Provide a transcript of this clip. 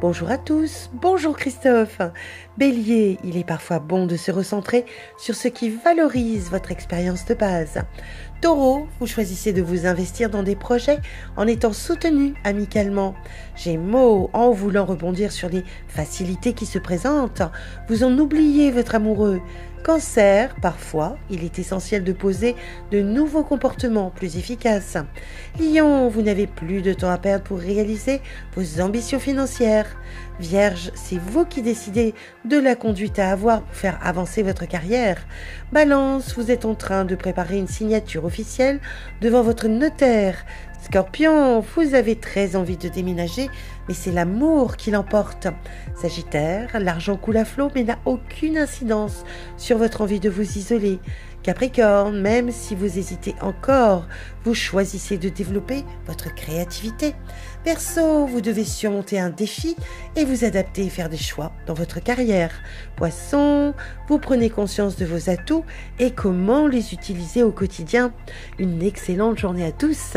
Bonjour à tous, bonjour Christophe. Bélier, il est parfois bon de se recentrer sur ce qui valorise votre expérience de base. Taureau, vous choisissez de vous investir dans des projets en étant soutenu amicalement. Gémeaux, en voulant rebondir sur les facilités qui se présentent, vous en oubliez votre amoureux. Cancer, parfois, il est essentiel de poser de nouveaux comportements plus efficaces. Lion, vous n'avez plus de temps à perdre pour réaliser vos ambitions financières. Vierge, c'est vous qui décidez de la conduite à avoir pour faire avancer votre carrière. Balance, vous êtes en train de préparer une signature officielle devant votre notaire. Scorpion, vous avez très envie de déménager, mais c'est l'amour qui l'emporte. Sagittaire, l'argent coule à flot, mais n'a aucune incidence sur votre envie de vous isoler. Capricorne, même si vous hésitez encore, vous choisissez de développer votre créativité. Verseau, vous devez surmonter un défi et vous adapter et faire des choix dans votre carrière. Poisson, vous prenez conscience de vos atouts et comment les utiliser au quotidien. Une excellente journée à tous.